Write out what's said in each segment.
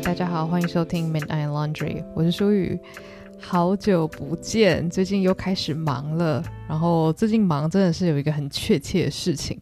大家好，欢迎收听 Midnight Laundry，我是舒雨，好久不见，最近又开始忙了。然后最近忙真的是有一个很确切的事情，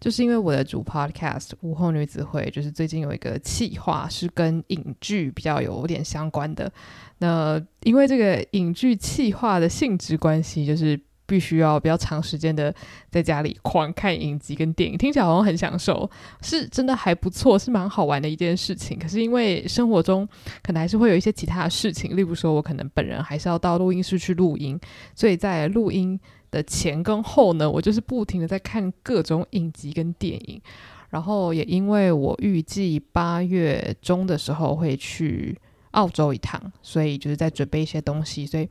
就是因为我的主 Podcast 午后女子会，就是最近有一个企划是跟影剧比较有点相关的。那因为这个影剧企划的性质关系，就是。必须要比较长时间的在家里狂看影集跟电影，听起来好像很享受，是真的还不错，是蛮好玩的一件事情。可是因为生活中可能还是会有一些其他的事情，例如说我可能本人还是要到录音室去录音，所以在录音的前跟后呢，我就是不停的在看各种影集跟电影。然后也因为我预计八月中的时候会去澳洲一趟，所以就是在准备一些东西，所以。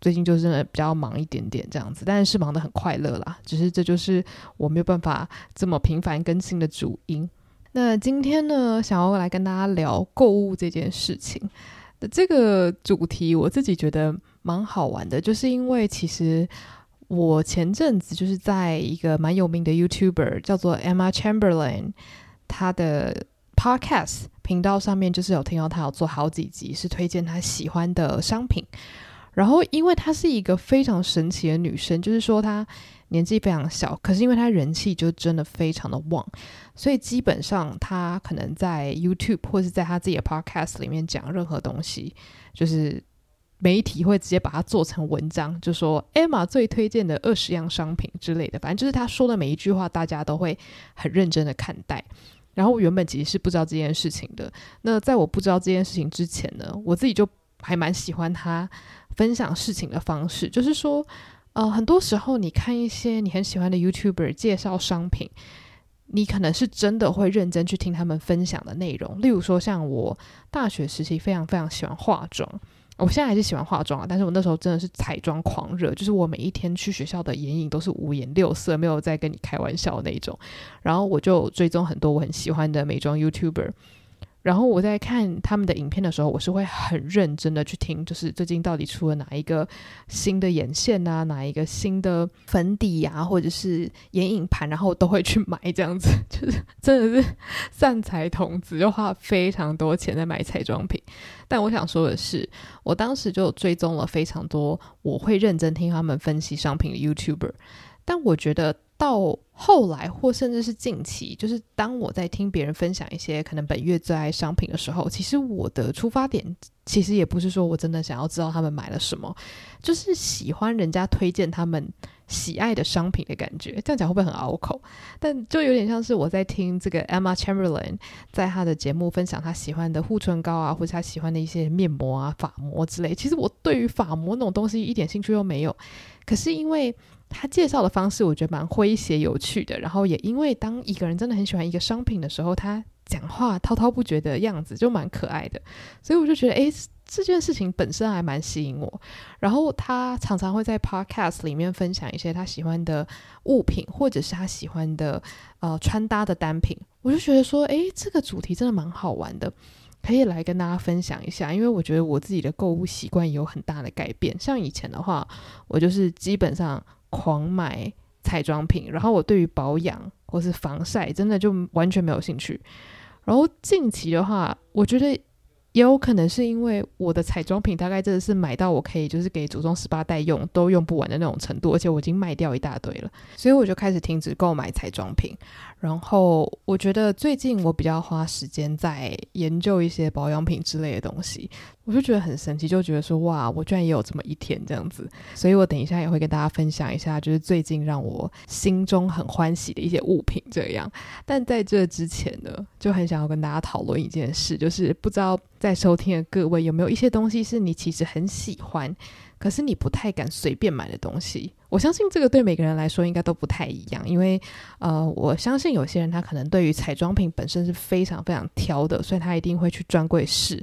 最近就真的比较忙一点点这样子，但是忙得很快乐啦。只是这就是我没有办法这么频繁更新的主因。那今天呢，想要来跟大家聊购物这件事情的这个主题，我自己觉得蛮好玩的，就是因为其实我前阵子就是在一个蛮有名的 YouTuber 叫做 Emma Chamberlain，他的 Podcast 频道上面，就是有听到他有做好几集是推荐他喜欢的商品。然后，因为她是一个非常神奇的女生，就是说她年纪非常小，可是因为她人气就真的非常的旺，所以基本上她可能在 YouTube 或是在她自己的 Podcast 里面讲任何东西，就是媒体会直接把它做成文章，就说 Emma 最推荐的二十样商品之类的，反正就是她说的每一句话，大家都会很认真的看待。然后我原本其实是不知道这件事情的，那在我不知道这件事情之前呢，我自己就还蛮喜欢他。分享事情的方式，就是说，呃，很多时候你看一些你很喜欢的 YouTuber 介绍商品，你可能是真的会认真去听他们分享的内容。例如说，像我大学时期非常非常喜欢化妆，我现在还是喜欢化妆啊，但是我那时候真的是彩妆狂热，就是我每一天去学校的眼影都是五颜六色，没有在跟你开玩笑的那种。然后我就追踪很多我很喜欢的美妆 YouTuber。然后我在看他们的影片的时候，我是会很认真的去听，就是最近到底出了哪一个新的眼线啊，哪一个新的粉底呀、啊，或者是眼影盘，然后都会去买这样子，就是真的是散财童子，就花非常多钱在买彩妆品。但我想说的是，我当时就追踪了非常多，我会认真听他们分析商品的 YouTuber，但我觉得。到后来，或甚至是近期，就是当我在听别人分享一些可能本月最爱商品的时候，其实我的出发点其实也不是说我真的想要知道他们买了什么，就是喜欢人家推荐他们喜爱的商品的感觉。这样讲会不会很拗口？但就有点像是我在听这个 Emma Chamberlain 在他的节目分享他喜欢的护唇膏啊，或者他喜欢的一些面膜啊、发膜之类。其实我对于发膜那种东西一点兴趣都没有，可是因为。他介绍的方式我觉得蛮诙谐有趣的，然后也因为当一个人真的很喜欢一个商品的时候，他讲话滔滔不绝的样子就蛮可爱的，所以我就觉得，诶，这件事情本身还蛮吸引我。然后他常常会在 podcast 里面分享一些他喜欢的物品，或者是他喜欢的呃穿搭的单品，我就觉得说，诶，这个主题真的蛮好玩的，可以来跟大家分享一下。因为我觉得我自己的购物习惯有很大的改变，像以前的话，我就是基本上。狂买彩妆品，然后我对于保养或是防晒真的就完全没有兴趣。然后近期的话，我觉得。也有可能是因为我的彩妆品大概真的是买到我可以就是给祖宗十八代用都用不完的那种程度，而且我已经卖掉一大堆了，所以我就开始停止购买彩妆品。然后我觉得最近我比较花时间在研究一些保养品之类的东西，我就觉得很神奇，就觉得说哇，我居然也有这么一天这样子。所以我等一下也会跟大家分享一下，就是最近让我心中很欢喜的一些物品这样。但在这之前呢，就很想要跟大家讨论一件事，就是不知道。在收听的各位，有没有一些东西是你其实很喜欢，可是你不太敢随便买的东西？我相信这个对每个人来说应该都不太一样，因为呃，我相信有些人他可能对于彩妆品本身是非常非常挑的，所以他一定会去专柜试。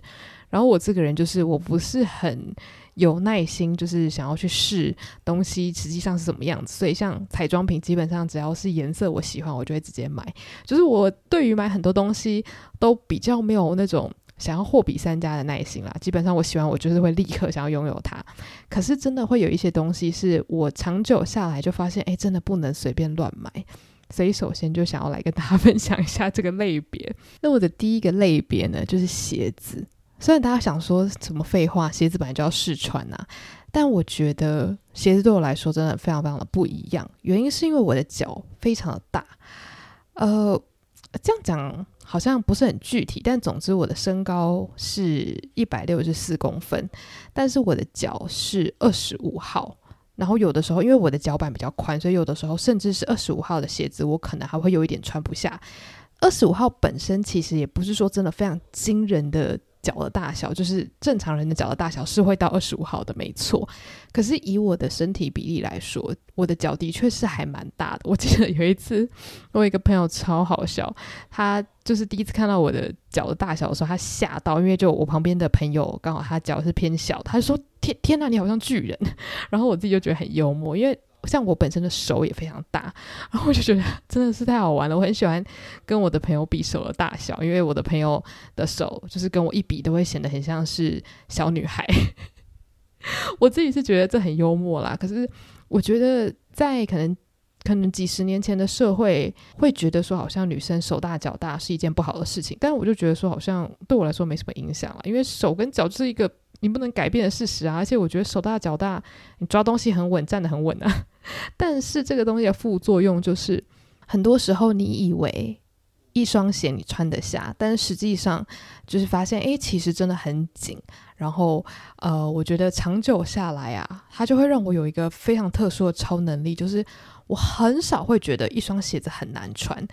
然后我这个人就是我不是很有耐心，就是想要去试东西实际上是什么样子，所以像彩妆品基本上只要是颜色我喜欢，我就会直接买。就是我对于买很多东西都比较没有那种。想要货比三家的耐心啦，基本上我喜欢，我就是会立刻想要拥有它。可是真的会有一些东西是我长久下来就发现，哎，真的不能随便乱买。所以首先就想要来跟大家分享一下这个类别。那我的第一个类别呢，就是鞋子。虽然大家想说什么废话，鞋子本来就要试穿呐、啊，但我觉得鞋子对我来说真的非常非常的不一样。原因是因为我的脚非常的大，呃，这样讲好像不是很具体，但总之我的身高是一百六十四公分，但是我的脚是二十五号。然后有的时候因为我的脚板比较宽，所以有的时候甚至是二十五号的鞋子，我可能还会有一点穿不下。二十五号本身其实也不是说真的非常惊人的。脚的大小就是正常人的脚的大小是会到二十五号的，没错。可是以我的身体比例来说，我的脚的确是还蛮大的。我记得有一次，我一个朋友超好笑，他就是第一次看到我的脚的大小的时候，他吓到，因为就我旁边的朋友刚好他脚是偏小，他就说：“天天哪，你好像巨人。”然后我自己就觉得很幽默，因为。像我本身的手也非常大，然后我就觉得真的是太好玩了。我很喜欢跟我的朋友比手的大小，因为我的朋友的手就是跟我一比都会显得很像是小女孩。我自己是觉得这很幽默啦，可是我觉得在可能可能几十年前的社会，会觉得说好像女生手大脚大是一件不好的事情，但我就觉得说好像对我来说没什么影响了，因为手跟脚就是一个。你不能改变的事实啊！而且我觉得手大脚大，你抓东西很稳，站得很稳啊。但是这个东西的副作用就是，很多时候你以为一双鞋你穿得下，但实际上就是发现，诶，其实真的很紧。然后，呃，我觉得长久下来啊，它就会让我有一个非常特殊的超能力，就是我很少会觉得一双鞋子很难穿。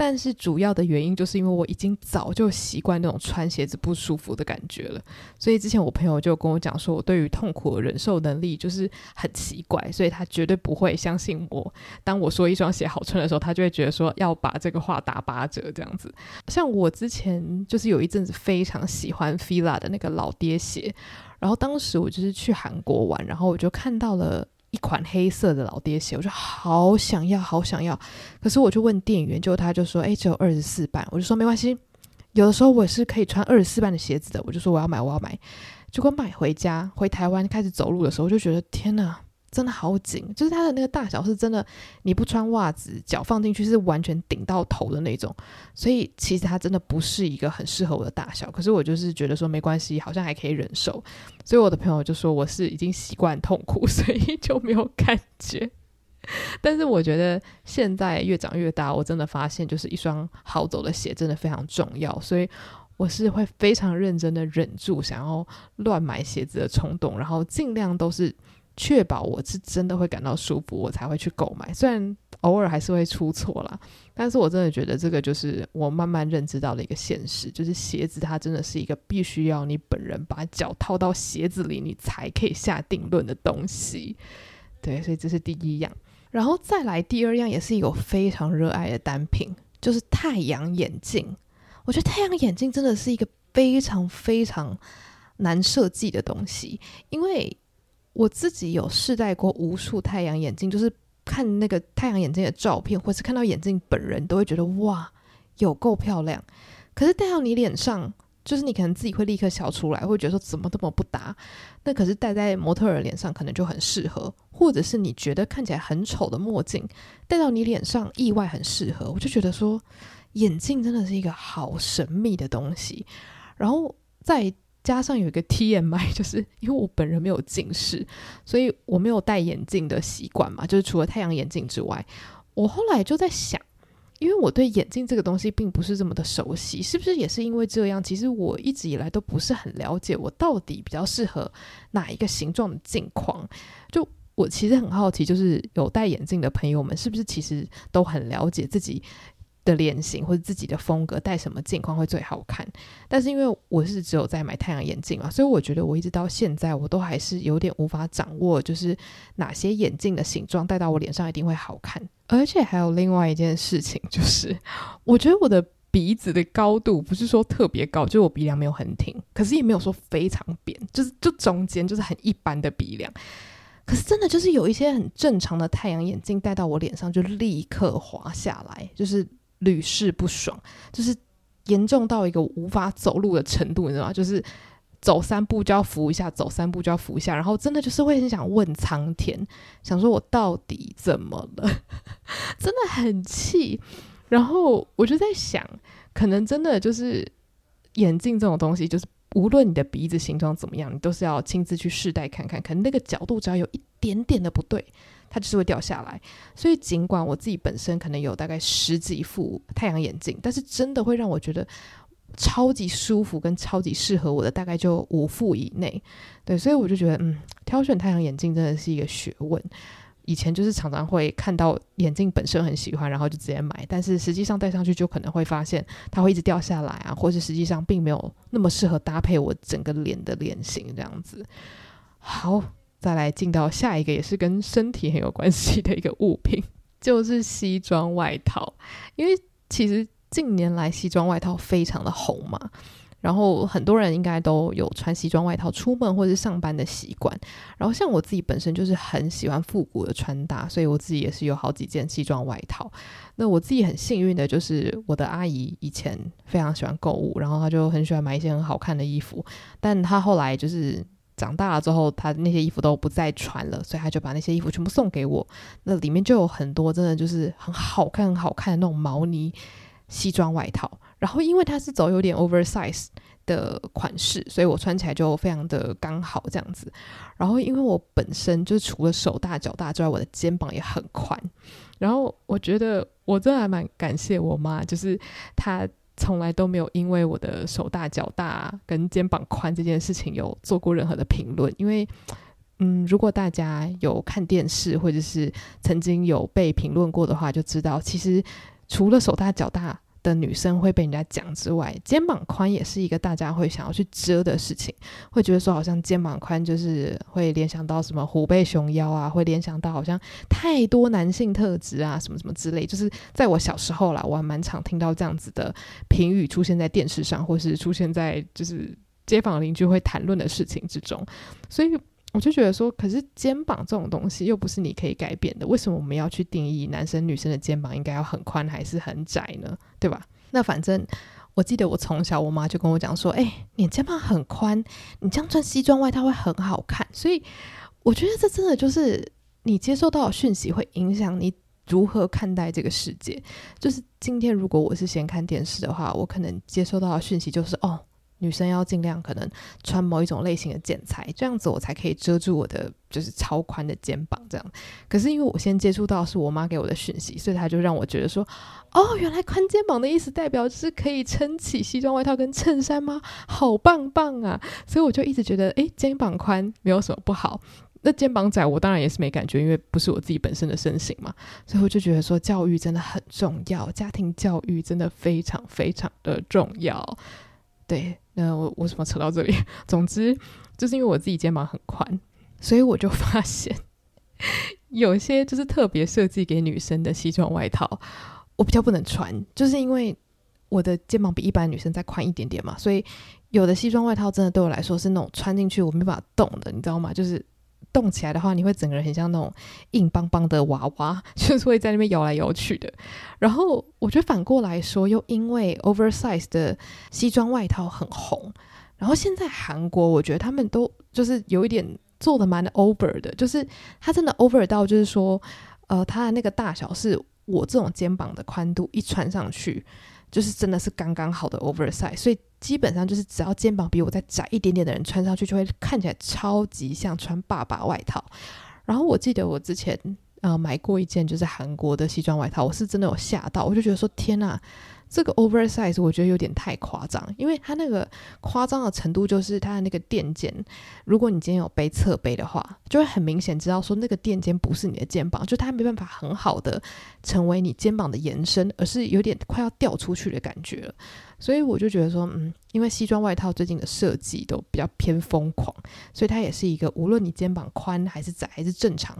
但是主要的原因就是因为我已经早就习惯那种穿鞋子不舒服的感觉了，所以之前我朋友就跟我讲说，我对于痛苦的忍受能力就是很奇怪，所以他绝对不会相信我。当我说一双鞋好穿的时候，他就会觉得说要把这个话打八折这样子。像我之前就是有一阵子非常喜欢 Fila 的那个老爹鞋，然后当时我就是去韩国玩，然后我就看到了。一款黑色的老爹鞋，我就好想要，好想要。可是我就问店员，结果他就说：“哎，只有二十四半。”我就说：“没关系，有的时候我是可以穿二十四半的鞋子的。”我就说：“我要买，我要买。”结果买回家，回台湾开始走路的时候，我就觉得天哪！真的好紧，就是它的那个大小是真的，你不穿袜子，脚放进去是完全顶到头的那种，所以其实它真的不是一个很适合我的大小。可是我就是觉得说没关系，好像还可以忍受，所以我的朋友就说我是已经习惯痛苦，所以就没有感觉。但是我觉得现在越长越大，我真的发现就是一双好走的鞋真的非常重要，所以我是会非常认真的忍住想要乱买鞋子的冲动，然后尽量都是。确保我是真的会感到舒服，我才会去购买。虽然偶尔还是会出错啦，但是我真的觉得这个就是我慢慢认知到的一个现实，就是鞋子它真的是一个必须要你本人把脚套到鞋子里，你才可以下定论的东西。对，所以这是第一样。然后再来第二样，也是一个非常热爱的单品，就是太阳眼镜。我觉得太阳眼镜真的是一个非常非常难设计的东西，因为。我自己有试戴过无数太阳眼镜，就是看那个太阳眼镜的照片，或是看到眼镜本人，都会觉得哇，有够漂亮。可是戴到你脸上，就是你可能自己会立刻笑出来，会觉得说怎么这么不搭。那可是戴在模特儿脸上，可能就很适合，或者是你觉得看起来很丑的墨镜，戴到你脸上意外很适合。我就觉得说，眼镜真的是一个好神秘的东西。然后在加上有一个 TMI，就是因为我本人没有近视，所以我没有戴眼镜的习惯嘛。就是除了太阳眼镜之外，我后来就在想，因为我对眼镜这个东西并不是这么的熟悉，是不是也是因为这样？其实我一直以来都不是很了解我到底比较适合哪一个形状的镜框。就我其实很好奇，就是有戴眼镜的朋友们，是不是其实都很了解自己的脸型或者自己的风格，戴什么镜框会最好看？但是因为我是只有在买太阳眼镜嘛，所以我觉得我一直到现在我都还是有点无法掌握，就是哪些眼镜的形状戴到我脸上一定会好看。而且还有另外一件事情，就是 我觉得我的鼻子的高度不是说特别高，就是我鼻梁没有很挺，可是也没有说非常扁，就是就中间就是很一般的鼻梁。可是真的就是有一些很正常的太阳眼镜戴到我脸上就立刻滑下来，就是。屡试不爽，就是严重到一个无法走路的程度，你知道吗？就是走三步就要扶一下，走三步就要扶一下，然后真的就是会很想问苍天，想说我到底怎么了？真的很气。然后我就在想，可能真的就是眼镜这种东西，就是无论你的鼻子形状怎么样，你都是要亲自去试戴看看，可能那个角度只要有一点点的不对，它就是会掉下来。所以尽管我自己本身可能有大概十几副太阳眼镜，但是真的会让我觉得。超级舒服跟超级适合我的大概就五副以内，对，所以我就觉得，嗯，挑选太阳眼镜真的是一个学问。以前就是常常会看到眼镜本身很喜欢，然后就直接买，但是实际上戴上去就可能会发现它会一直掉下来啊，或是实际上并没有那么适合搭配我整个脸的脸型这样子。好，再来进到下一个也是跟身体很有关系的一个物品，就是西装外套，因为其实。近年来西装外套非常的红嘛，然后很多人应该都有穿西装外套出门或者是上班的习惯。然后像我自己本身就是很喜欢复古的穿搭，所以我自己也是有好几件西装外套。那我自己很幸运的就是我的阿姨以前非常喜欢购物，然后她就很喜欢买一些很好看的衣服，但她后来就是长大了之后，他那些衣服都不再穿了，所以他就把那些衣服全部送给我。那里面就有很多真的就是很好看、很好看的那种毛呢。西装外套，然后因为它是走有点 oversize 的款式，所以我穿起来就非常的刚好这样子。然后因为我本身就除了手大脚大之外，我的肩膀也很宽。然后我觉得我真的还蛮感谢我妈，就是她从来都没有因为我的手大脚大跟肩膀宽这件事情有做过任何的评论。因为嗯，如果大家有看电视或者是曾经有被评论过的话，就知道其实。除了手大脚大的女生会被人家讲之外，肩膀宽也是一个大家会想要去遮的事情，会觉得说好像肩膀宽就是会联想到什么虎背熊腰啊，会联想到好像太多男性特质啊，什么什么之类。就是在我小时候啦，我还蛮常听到这样子的评语出现在电视上，或是出现在就是街坊邻居会谈论的事情之中，所以。我就觉得说，可是肩膀这种东西又不是你可以改变的，为什么我们要去定义男生女生的肩膀应该要很宽还是很窄呢？对吧？那反正我记得我从小我妈就跟我讲说，哎，你肩膀很宽，你这样穿西装外套会很好看。所以我觉得这真的就是你接受到的讯息会影响你如何看待这个世界。就是今天如果我是先看电视的话，我可能接收到的讯息就是哦。女生要尽量可能穿某一种类型的剪裁，这样子我才可以遮住我的就是超宽的肩膀。这样，可是因为我先接触到是我妈给我的讯息，所以她就让我觉得说，哦，原来宽肩膀的意思代表是可以撑起西装外套跟衬衫吗？好棒棒啊！所以我就一直觉得，诶，肩膀宽没有什么不好。那肩膀窄，我当然也是没感觉，因为不是我自己本身的身形嘛。所以我就觉得说，教育真的很重要，家庭教育真的非常非常的重要。对。呃我我怎么扯到这里？总之，就是因为我自己肩膀很宽，所以我就 发现有些就是特别设计给女生的西装外套，我比较不能穿，就是因为我的肩膀比一般女生再宽一点点嘛，所以有的西装外套真的对我来说是那种穿进去我没办法动的，你知道吗？就是。动起来的话，你会整个人很像那种硬邦邦的娃娃，就是会在那边摇来摇去的。然后我觉得反过来说，又因为 oversize 的西装外套很红，然后现在韩国我觉得他们都就是有一点做的蛮 over 的，就是它真的 over 到就是说，呃，它的那个大小是我这种肩膀的宽度，一穿上去就是真的是刚刚好的 oversize，所以。基本上就是只要肩膀比我再窄一点点的人穿上去，就会看起来超级像穿爸爸外套。然后我记得我之前呃买过一件就是韩国的西装外套，我是真的有吓到，我就觉得说天呐。这个 oversize 我觉得有点太夸张，因为它那个夸张的程度就是它的那个垫肩，如果你今天有背侧背的话，就会很明显知道说那个垫肩不是你的肩膀，就它没办法很好的成为你肩膀的延伸，而是有点快要掉出去的感觉。所以我就觉得说，嗯，因为西装外套最近的设计都比较偏疯狂，所以它也是一个无论你肩膀宽还是窄还是正常，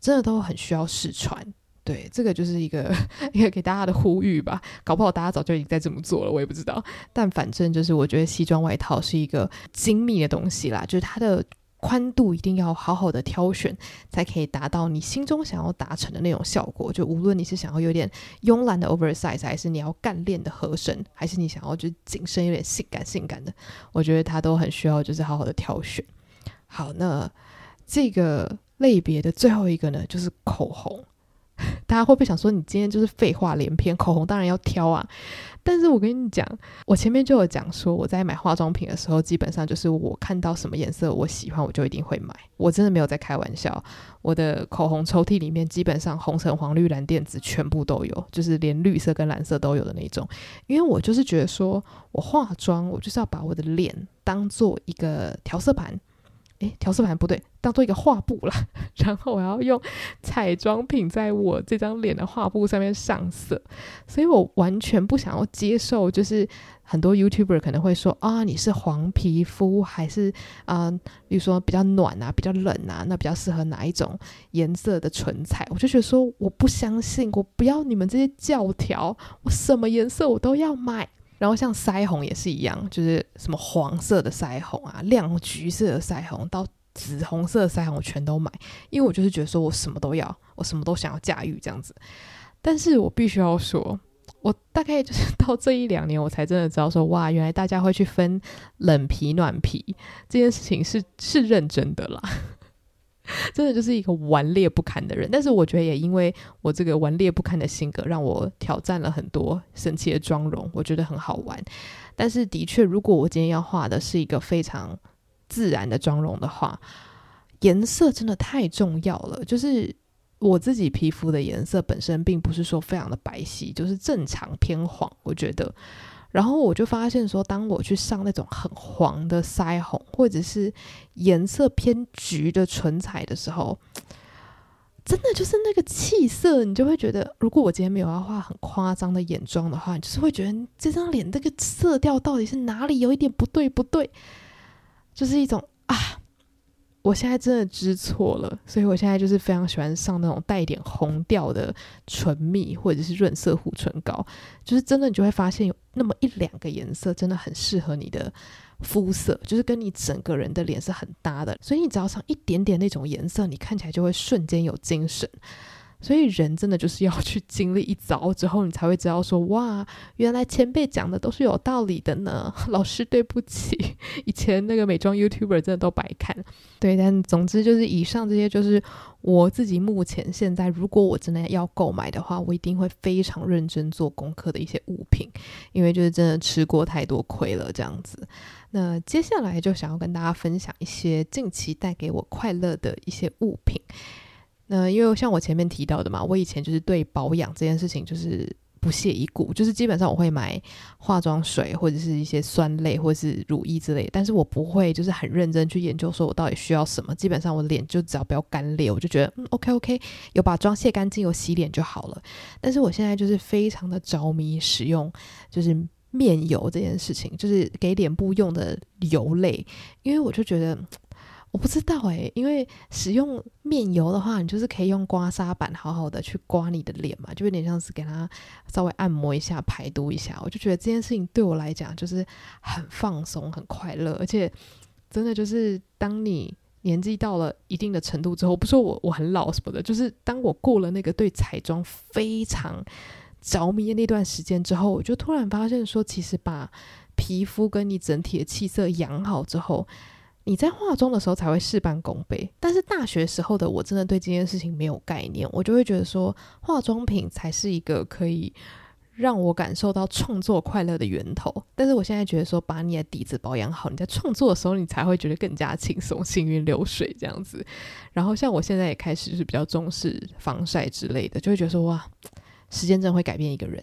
真的都很需要试穿。对，这个就是一个一个给大家的呼吁吧。搞不好大家早就已经在这么做了，我也不知道。但反正就是，我觉得西装外套是一个精密的东西啦，就是它的宽度一定要好好的挑选，才可以达到你心中想要达成的那种效果。就无论你是想要有点慵懒的 oversize，还是你要干练的合身，还是你想要就是紧身有点性感性感的，我觉得它都很需要就是好好的挑选。好，那这个类别的最后一个呢，就是口红。大家会不会想说，你今天就是废话连篇？口红当然要挑啊！但是我跟你讲，我前面就有讲说，我在买化妆品的时候，基本上就是我看到什么颜色我喜欢，我就一定会买。我真的没有在开玩笑。我的口红抽屉里面，基本上红橙黄绿蓝靛紫全部都有，就是连绿色跟蓝色都有的那种。因为我就是觉得说，我化妆，我就是要把我的脸当做一个调色盘。诶，调色盘不对，当做一个画布啦。然后我要用彩妆品在我这张脸的画布上面上色，所以我完全不想要接受，就是很多 YouTuber 可能会说啊，你是黄皮肤还是啊，比如说比较暖啊，比较冷啊，那比较适合哪一种颜色的唇彩？我就觉得说，我不相信，我不要你们这些教条，我什么颜色我都要买。然后像腮红也是一样，就是什么黄色的腮红啊，亮橘色的腮红到紫红色的腮红，我全都买，因为我就是觉得说我什么都要，我什么都想要驾驭这样子。但是我必须要说，我大概就是到这一两年，我才真的知道说，哇，原来大家会去分冷皮暖皮这件事情是是认真的啦。真的就是一个顽劣不堪的人，但是我觉得也因为我这个顽劣不堪的性格，让我挑战了很多神奇的妆容，我觉得很好玩。但是的确，如果我今天要画的是一个非常自然的妆容的话，颜色真的太重要了。就是我自己皮肤的颜色本身并不是说非常的白皙，就是正常偏黄，我觉得。然后我就发现说，当我去上那种很黄的腮红，或者是颜色偏橘的唇彩的时候，真的就是那个气色，你就会觉得，如果我今天没有要画很夸张的眼妆的话，你就是会觉得这张脸这个色调到底是哪里有一点不对不对，就是一种啊。我现在真的知错了，所以我现在就是非常喜欢上那种带一点红调的唇蜜或者是润色护唇膏，就是真的你就会发现有那么一两个颜色真的很适合你的肤色，就是跟你整个人的脸是很搭的，所以你只要上一点点那种颜色，你看起来就会瞬间有精神。所以人真的就是要去经历一遭之后，你才会知道说，哇，原来前辈讲的都是有道理的呢。老师对不起，以前那个美妆 YouTuber 真的都白看。对，但总之就是以上这些就是我自己目前现在，如果我真的要购买的话，我一定会非常认真做功课的一些物品，因为就是真的吃过太多亏了这样子。那接下来就想要跟大家分享一些近期带给我快乐的一些物品。那因为像我前面提到的嘛，我以前就是对保养这件事情就是不屑一顾，就是基本上我会买化妆水或者是一些酸类或者是乳液之类，但是我不会就是很认真去研究说我到底需要什么。基本上我脸就只要不要干裂，我就觉得嗯 OK OK，有把妆卸干净，有洗脸就好了。但是我现在就是非常的着迷使用就是面油这件事情，就是给脸部用的油类，因为我就觉得。我不知道诶、因为使用面油的话，你就是可以用刮痧板好好的去刮你的脸嘛，就有点像是给它稍微按摩一下、排毒一下。我就觉得这件事情对我来讲就是很放松、很快乐，而且真的就是当你年纪到了一定的程度之后，不说我我很老什么的，就是当我过了那个对彩妆非常着迷的那段时间之后，我就突然发现说，其实把皮肤跟你整体的气色养好之后。你在化妆的时候才会事半功倍，但是大学时候的我真的对这件事情没有概念，我就会觉得说化妆品才是一个可以让我感受到创作快乐的源头。但是我现在觉得说，把你的底子保养好，你在创作的时候你才会觉得更加轻松，行云流水这样子。然后像我现在也开始是比较重视防晒之类的，就会觉得说哇。时间真的会改变一个人，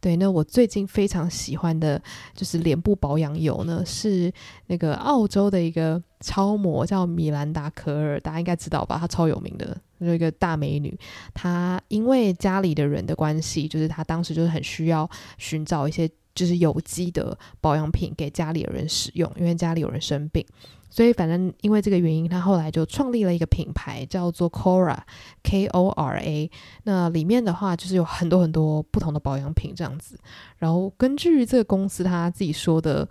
对。那我最近非常喜欢的就是脸部保养油呢，是那个澳洲的一个超模叫米兰达·可尔，大家应该知道吧？她超有名的，有一个大美女。她因为家里的人的关系，就是她当时就是很需要寻找一些就是有机的保养品给家里的人使用，因为家里有人生病。所以，反正因为这个原因，他后来就创立了一个品牌，叫做 Kora，K O R A。那里面的话，就是有很多很多不同的保养品这样子。然后，根据这个公司他自己说的，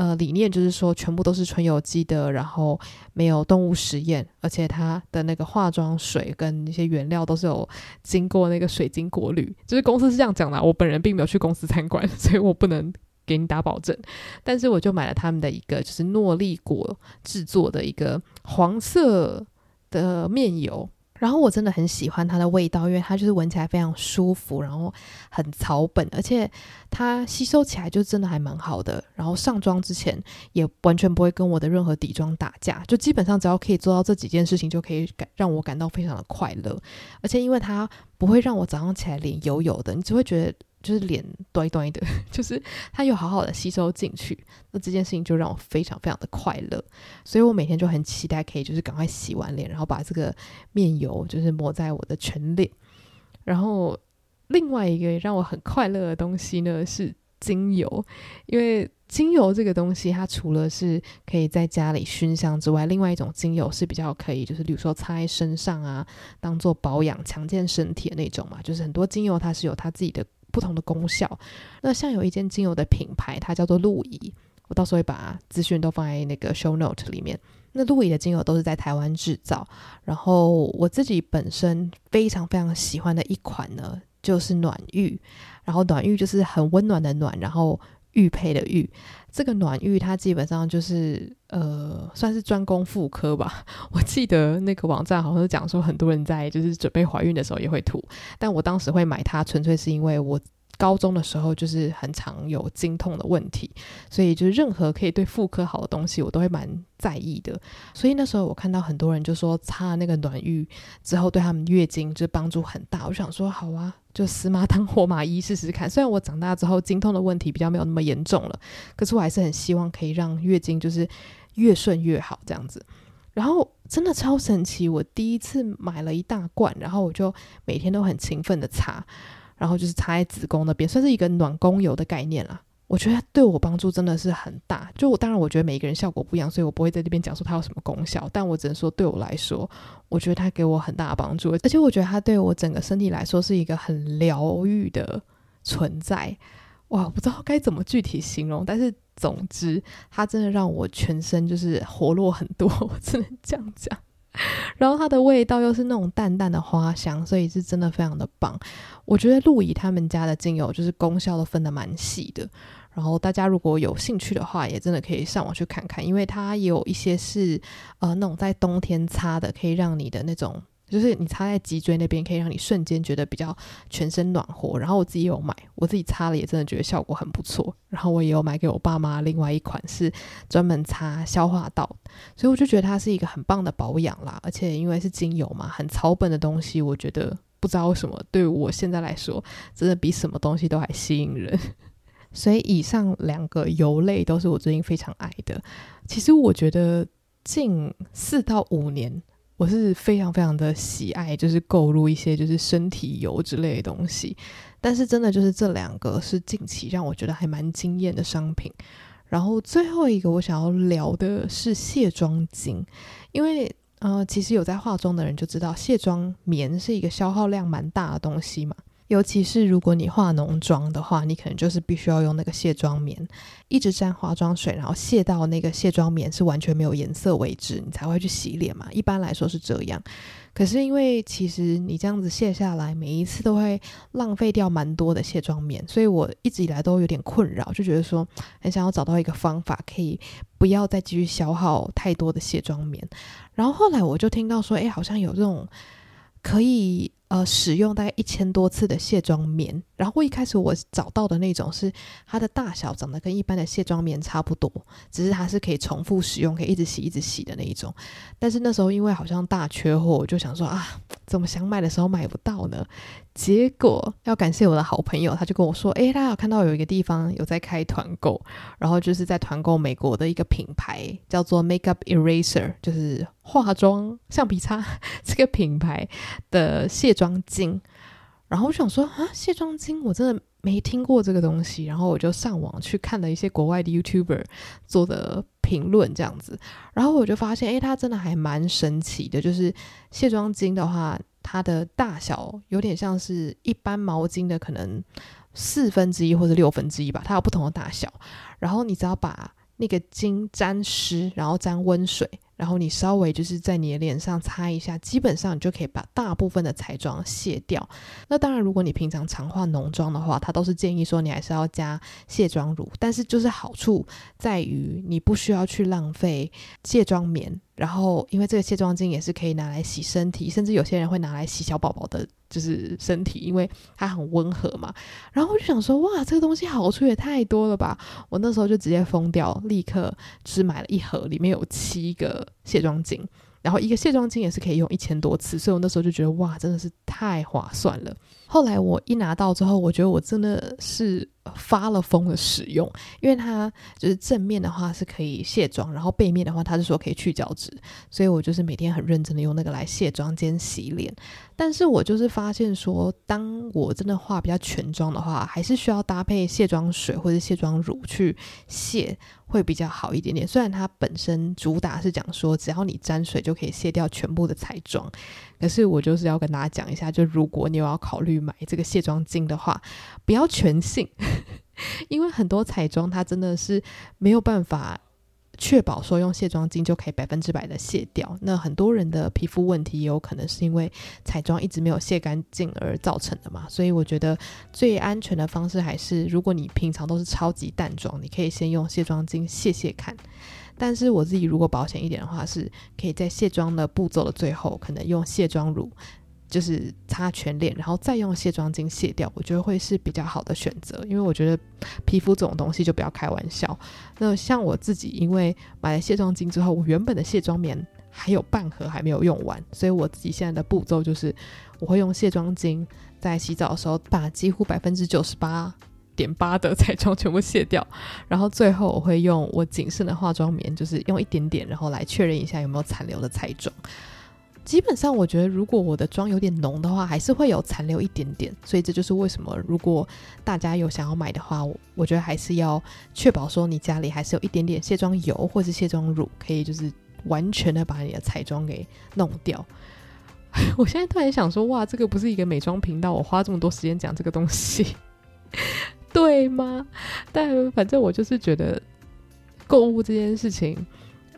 呃理念就是说全部都是纯有机的，然后没有动物实验，而且它的那个化妆水跟一些原料都是有经过那个水晶过滤，就是公司是这样讲的，我本人并没有去公司参观，所以我不能给你打保证。但是我就买了他们的一个就是诺丽果制作的一个黄色的面油。然后我真的很喜欢它的味道，因为它就是闻起来非常舒服，然后很草本，而且它吸收起来就真的还蛮好的。然后上妆之前也完全不会跟我的任何底妆打架，就基本上只要可以做到这几件事情，就可以感让我感到非常的快乐。而且因为它不会让我早上起来脸油油的，你只会觉得。就是脸端端的，就是它又好好的吸收进去，那这件事情就让我非常非常的快乐，所以我每天就很期待可以就是赶快洗完脸，然后把这个面油就是抹在我的全脸。然后另外一个让我很快乐的东西呢是精油，因为精油这个东西它除了是可以在家里熏香之外，另外一种精油是比较可以就是比如说擦在身上啊，当做保养强健身体的那种嘛，就是很多精油它是有它自己的。不同的功效，那像有一间精油的品牌，它叫做露仪，我到时候会把资讯都放在那个 show note 里面。那露仪的精油都是在台湾制造，然后我自己本身非常非常喜欢的一款呢，就是暖玉，然后暖玉就是很温暖的暖，然后玉佩的玉。这个暖玉它基本上就是呃，算是专攻妇科吧。我记得那个网站好像讲说，很多人在就是准备怀孕的时候也会涂，但我当时会买它，纯粹是因为我。高中的时候就是很常有经痛的问题，所以就是任何可以对妇科好的东西，我都会蛮在意的。所以那时候我看到很多人就说擦那个暖浴之后对他们月经就帮助很大，我想说好啊，就死马当活马医试试看。虽然我长大之后经痛的问题比较没有那么严重了，可是我还是很希望可以让月经就是越顺越好这样子。然后真的超神奇，我第一次买了一大罐，然后我就每天都很勤奋的擦。然后就是插在子宫那边，算是一个暖宫油的概念啦。我觉得对我帮助真的是很大。就我当然，我觉得每一个人效果不一样，所以我不会在这边讲说它有什么功效。但我只能说，对我来说，我觉得它给我很大的帮助，而且我觉得它对我整个身体来说是一个很疗愈的存在。哇，我不知道该怎么具体形容，但是总之，它真的让我全身就是活络很多，我只能这样讲。然后它的味道又是那种淡淡的花香，所以是真的非常的棒。我觉得露仪他们家的精油就是功效都分的蛮细的。然后大家如果有兴趣的话，也真的可以上网去看看，因为它有一些是呃那种在冬天擦的，可以让你的那种。就是你擦在脊椎那边，可以让你瞬间觉得比较全身暖和。然后我自己有买，我自己擦了也真的觉得效果很不错。然后我也有买给我爸妈，另外一款是专门擦消化道，所以我就觉得它是一个很棒的保养啦。而且因为是精油嘛，很草本的东西，我觉得不知道为什么对我现在来说，真的比什么东西都还吸引人。所以以上两个油类都是我最近非常爱的。其实我觉得近四到五年。我是非常非常的喜爱，就是购入一些就是身体油之类的东西，但是真的就是这两个是近期让我觉得还蛮惊艳的商品。然后最后一个我想要聊的是卸妆巾，因为呃，其实有在化妆的人就知道，卸妆棉是一个消耗量蛮大的东西嘛。尤其是如果你化浓妆的话，你可能就是必须要用那个卸妆棉，一直沾化妆水，然后卸到那个卸妆棉是完全没有颜色为止，你才会去洗脸嘛。一般来说是这样。可是因为其实你这样子卸下来，每一次都会浪费掉蛮多的卸妆棉，所以我一直以来都有点困扰，就觉得说很想要找到一个方法，可以不要再继续消耗太多的卸妆棉。然后后来我就听到说，哎，好像有这种可以。呃，使用大概一千多次的卸妆棉，然后一开始我找到的那种是它的大小长得跟一般的卸妆棉差不多，只是它是可以重复使用，可以一直洗一直洗的那一种。但是那时候因为好像大缺货，我就想说啊，怎么想买的时候买不到呢？结果要感谢我的好朋友，他就跟我说，诶，他有看到有一个地方有在开团购，然后就是在团购美国的一个品牌叫做 Makeup Eraser，就是化妆橡皮擦 这个品牌的卸妆巾。然后我想说啊，卸妆巾我真的没听过这个东西，然后我就上网去看了一些国外的 YouTuber 做的评论这样子，然后我就发现，诶，它真的还蛮神奇的，就是卸妆巾的话。它的大小有点像是一般毛巾的可能四分之一或者六分之一吧，它有不同的大小。然后你只要把那个巾沾湿，然后沾温水。然后你稍微就是在你的脸上擦一下，基本上你就可以把大部分的彩妆卸掉。那当然，如果你平常常化浓妆的话，它都是建议说你还是要加卸妆乳。但是就是好处在于你不需要去浪费卸妆棉。然后，因为这个卸妆巾也是可以拿来洗身体，甚至有些人会拿来洗小宝宝的，就是身体，因为它很温和嘛。然后我就想说，哇，这个东西好处也太多了吧！我那时候就直接疯掉，立刻只买了一盒，里面有七个卸妆巾，然后一个卸妆巾也是可以用一千多次，所以我那时候就觉得，哇，真的是太划算了。后来我一拿到之后，我觉得我真的是发了疯的使用，因为它就是正面的话是可以卸妆，然后背面的话它是说可以去角质，所以我就是每天很认真的用那个来卸妆兼洗脸。但是我就是发现说，当我真的化比较全妆的话，还是需要搭配卸妆水或者卸妆乳去卸，会比较好一点点。虽然它本身主打是讲说，只要你沾水就可以卸掉全部的彩妆。可是我就是要跟大家讲一下，就如果你有要考虑买这个卸妆巾的话，不要全信，因为很多彩妆它真的是没有办法确保说用卸妆巾就可以百分之百的卸掉。那很多人的皮肤问题也有可能是因为彩妆一直没有卸干净而造成的嘛。所以我觉得最安全的方式还是，如果你平常都是超级淡妆，你可以先用卸妆巾卸卸看。但是我自己如果保险一点的话，是可以在卸妆的步骤的最后，可能用卸妆乳就是擦全脸，然后再用卸妆巾卸掉，我觉得会是比较好的选择。因为我觉得皮肤这种东西就不要开玩笑。那像我自己，因为买了卸妆巾之后，我原本的卸妆棉还有半盒还没有用完，所以我自己现在的步骤就是，我会用卸妆巾在洗澡的时候把几乎百分之九十八点八的彩妆全部卸掉，然后最后我会用我仅剩的化妆棉，就是用一点点，然后来确认一下有没有残留的彩妆。基本上我觉得，如果我的妆有点浓的话，还是会有残留一点点。所以这就是为什么，如果大家有想要买的话，我觉得还是要确保说你家里还是有一点点卸妆油或是卸妆乳，可以就是完全的把你的彩妆给弄掉。我现在突然想说，哇，这个不是一个美妆频道，我花这么多时间讲这个东西。对吗？但反正我就是觉得购物这件事情，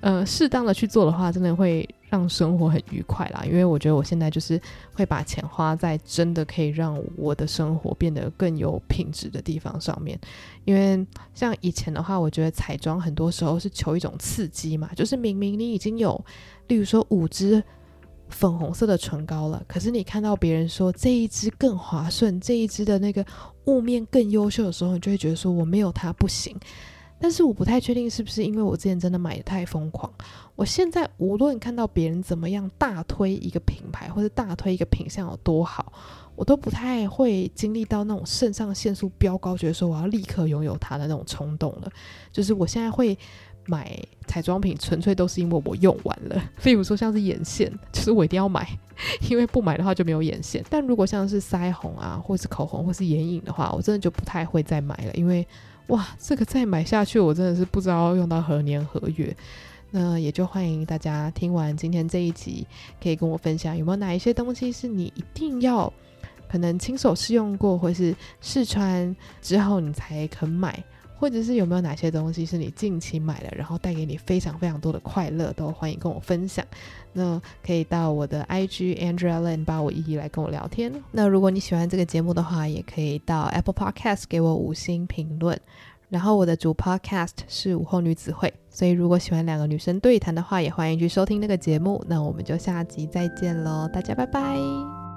呃，适当的去做的话，真的会让生活很愉快啦。因为我觉得我现在就是会把钱花在真的可以让我的生活变得更有品质的地方上面。因为像以前的话，我觉得彩妆很多时候是求一种刺激嘛，就是明明你已经有，例如说五支。粉红色的唇膏了，可是你看到别人说这一支更滑顺，这一支的那个雾面更优秀的时候，你就会觉得说我没有它不行。但是我不太确定是不是因为我之前真的买得太疯狂。我现在无论看到别人怎么样大推一个品牌或者大推一个品相有多好，我都不太会经历到那种肾上腺素飙高，觉得说我要立刻拥有它的那种冲动了。就是我现在会。买彩妆品纯粹都是因为我用完了，比如说像是眼线，就是我一定要买，因为不买的话就没有眼线。但如果像是腮红啊，或是口红，或是眼影的话，我真的就不太会再买了，因为哇，这个再买下去，我真的是不知道要用到何年何月。那也就欢迎大家听完今天这一集，可以跟我分享有没有哪一些东西是你一定要可能亲手试用过，或是试穿之后你才肯买。或者是有没有哪些东西是你近期买了，然后带给你非常非常多的快乐，都欢迎跟我分享。那可以到我的 IG Andrea Lin 八五一一来跟我聊天。那如果你喜欢这个节目的话，也可以到 Apple Podcast 给我五星评论。然后我的主 Podcast 是午后女子会，所以如果喜欢两个女生对谈的话，也欢迎去收听那个节目。那我们就下集再见喽，大家拜拜。